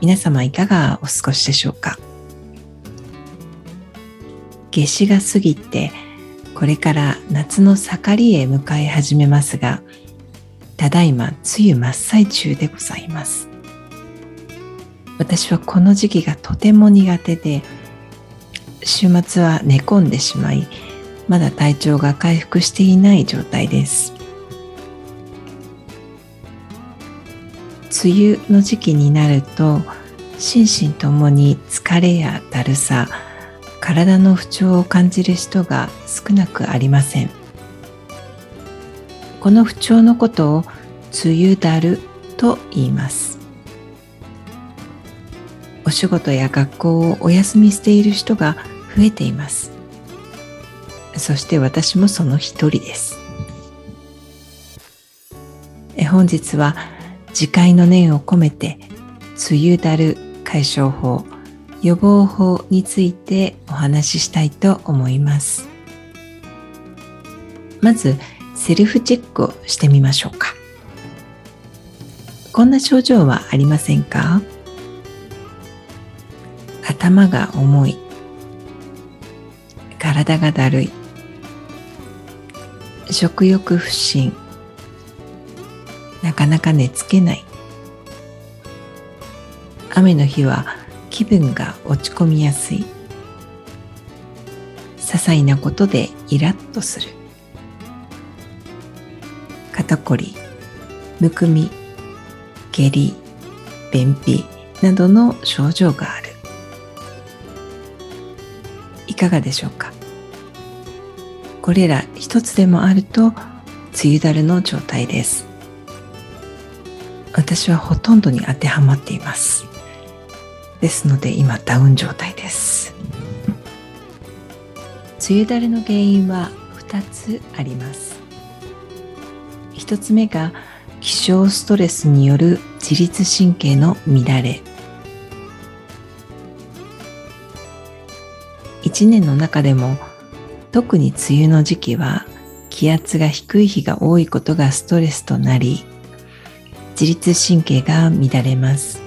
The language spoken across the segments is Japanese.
皆様いかがお過ごしでしょうか？夏至が過ぎてこれから夏の盛りへ迎え始めますがただいま梅雨真っ最中でございます。私はこの時期がとても苦手で週末は寝込んでしまいまだ体調が回復していない状態です。梅雨の時期になると心身ともに疲れやだるさ体の不調を感じる人が少なくありません。この不調のことを梅雨だると言います。お仕事や学校をお休みしている人が増えています。そして私もその一人です。本日は自戒の念を込めて梅雨だる解消法予防法についてお話ししたいと思います。まずセルフチェックをしてみましょうか。こんな症状はありませんか？頭が重い体がだるい食欲不振なかなか寝つけない。雨の日は気分が落ち込みやすい。些細なことでイラッとする。肩こりむくみ下痢便秘などの症状がある。いかがでしょうか？これら一つでもあると梅雨だるの状態です。私はほとんどに当てはまっています。ですので今ダウン状態です。梅雨だれの原因は2つあります。1つ目が気象ストレスによる自律神経の乱れ。1年の中でも特に梅雨の時期は気圧が低い日が多いことがストレスとなり自律神経が乱れます。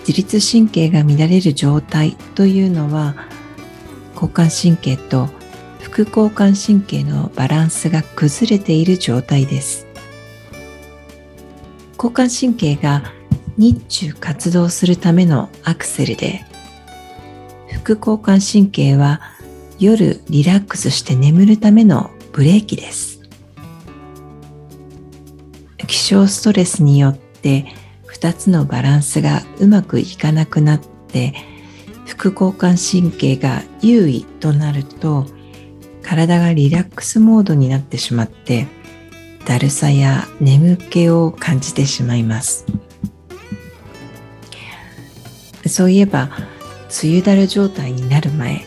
自律神経が乱れる状態というのは交感神経と副交感神経のバランスが崩れている状態です。交感神経が日中活動するためのアクセルで副交感神経は夜リラックスして眠るためのブレーキです。気象ストレスによって2つのバランスがうまくいかなくなって副交感神経が優位となると体がリラックスモードになってしまってだるさや眠気を感じてしまいます。そういえば梅雨だる状態になる前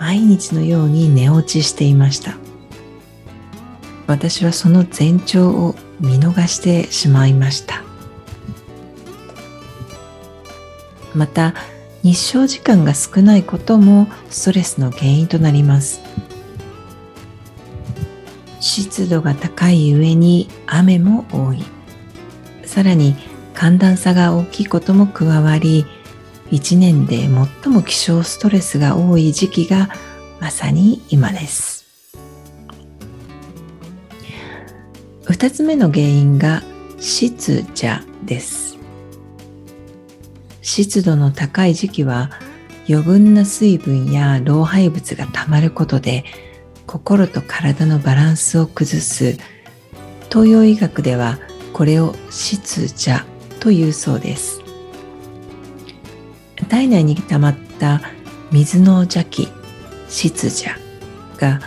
毎日のように寝落ちしていました。私はその前兆を見逃してしまいました。また日照時間が少ないこともストレスの原因となります。湿度が高い上に雨も多い。さらに寒暖差が大きいことも加わり一年で最も気象ストレスが多い時期がまさに今です。二つ目の原因が湿邪です。湿度の高い時期は余分な水分や老廃物がたまることで心と体のバランスを崩す。東洋医学ではこれを湿邪というそうです。体内に溜まった水の邪気湿邪が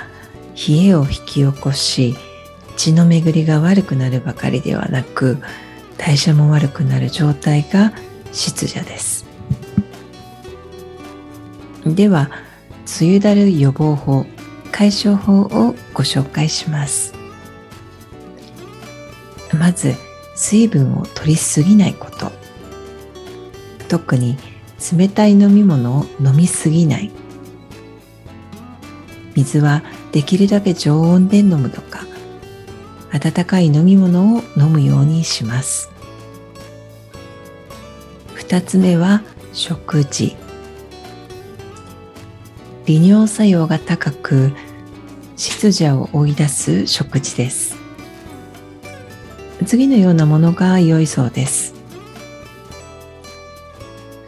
冷えを引き起こし血の巡りが悪くなるばかりではなく代謝も悪くなる状態が湿邪です。では梅雨だる予防法解消法をご紹介します。まず水分を取りすぎないこと。特に冷たい飲み物を飲みすぎない。水はできるだけ常温で飲むとか温かい飲み物を飲むようにします。2つ目は食事。利尿作用が高く湿邪を追い出す食事です。次のようなものが良いそうです。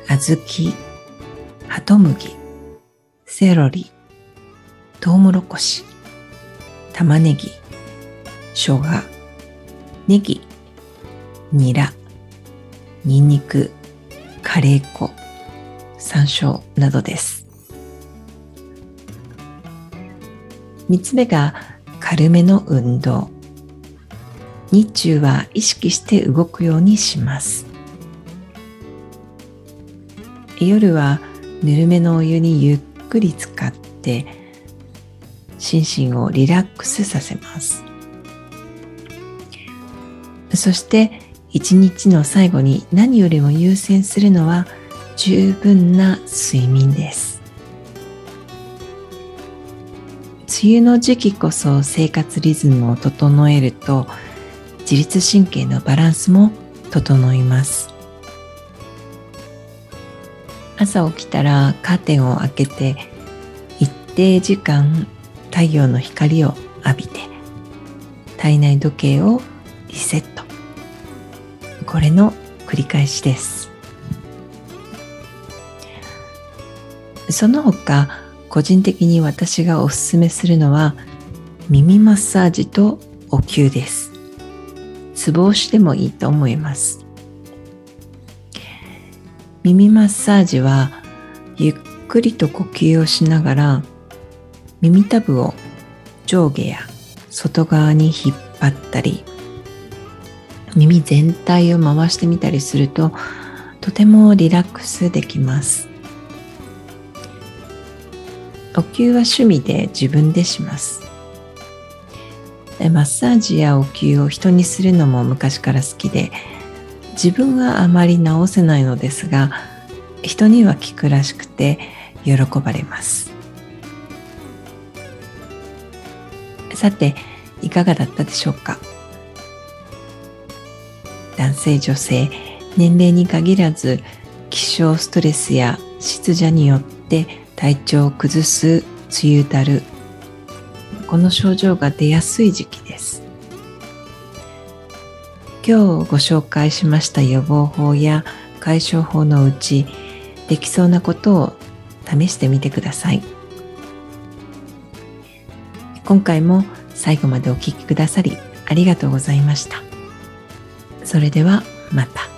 小豆ハトムギセロリトウモロコシ玉ねぎ。生姜ネギニラニンニクカレー粉山椒などです。3つ目が軽めの運動。日中は意識して動くようにします。夜はぬるめのお湯にゆっくり浸かって心身をリラックスさせます。そして一日の最後に何よりも優先するのは十分な睡眠です。梅雨の時期こそ生活リズムを整えると自律神経のバランスも整います。朝起きたらカーテンを開けて一定時間太陽の光を浴びて体内時計をリセット。これの繰り返しです。その他個人的に私がおすすめするのは耳マッサージとお灸です。ツボ押しでもいいと思います。耳マッサージはゆっくりと呼吸をしながら耳たぶを上下や外側に引っ張ったり耳全体を回してみたりするととてもリラックスできます。お灸は趣味で自分でします。マッサージやお灸を人にするのも昔から好きで自分はあまり治せないのですが人には効くらしくて喜ばれます。さていかがだったでしょうか？男性女性年齢に限らず気象ストレスや湿邪によって体調を崩す梅雨だる。この症状が出やすい時期です。今日ご紹介しました予防法や解消法のうちできそうなことを試してみてください。今回も最後までお聴きくださりありがとうございました。それではまた。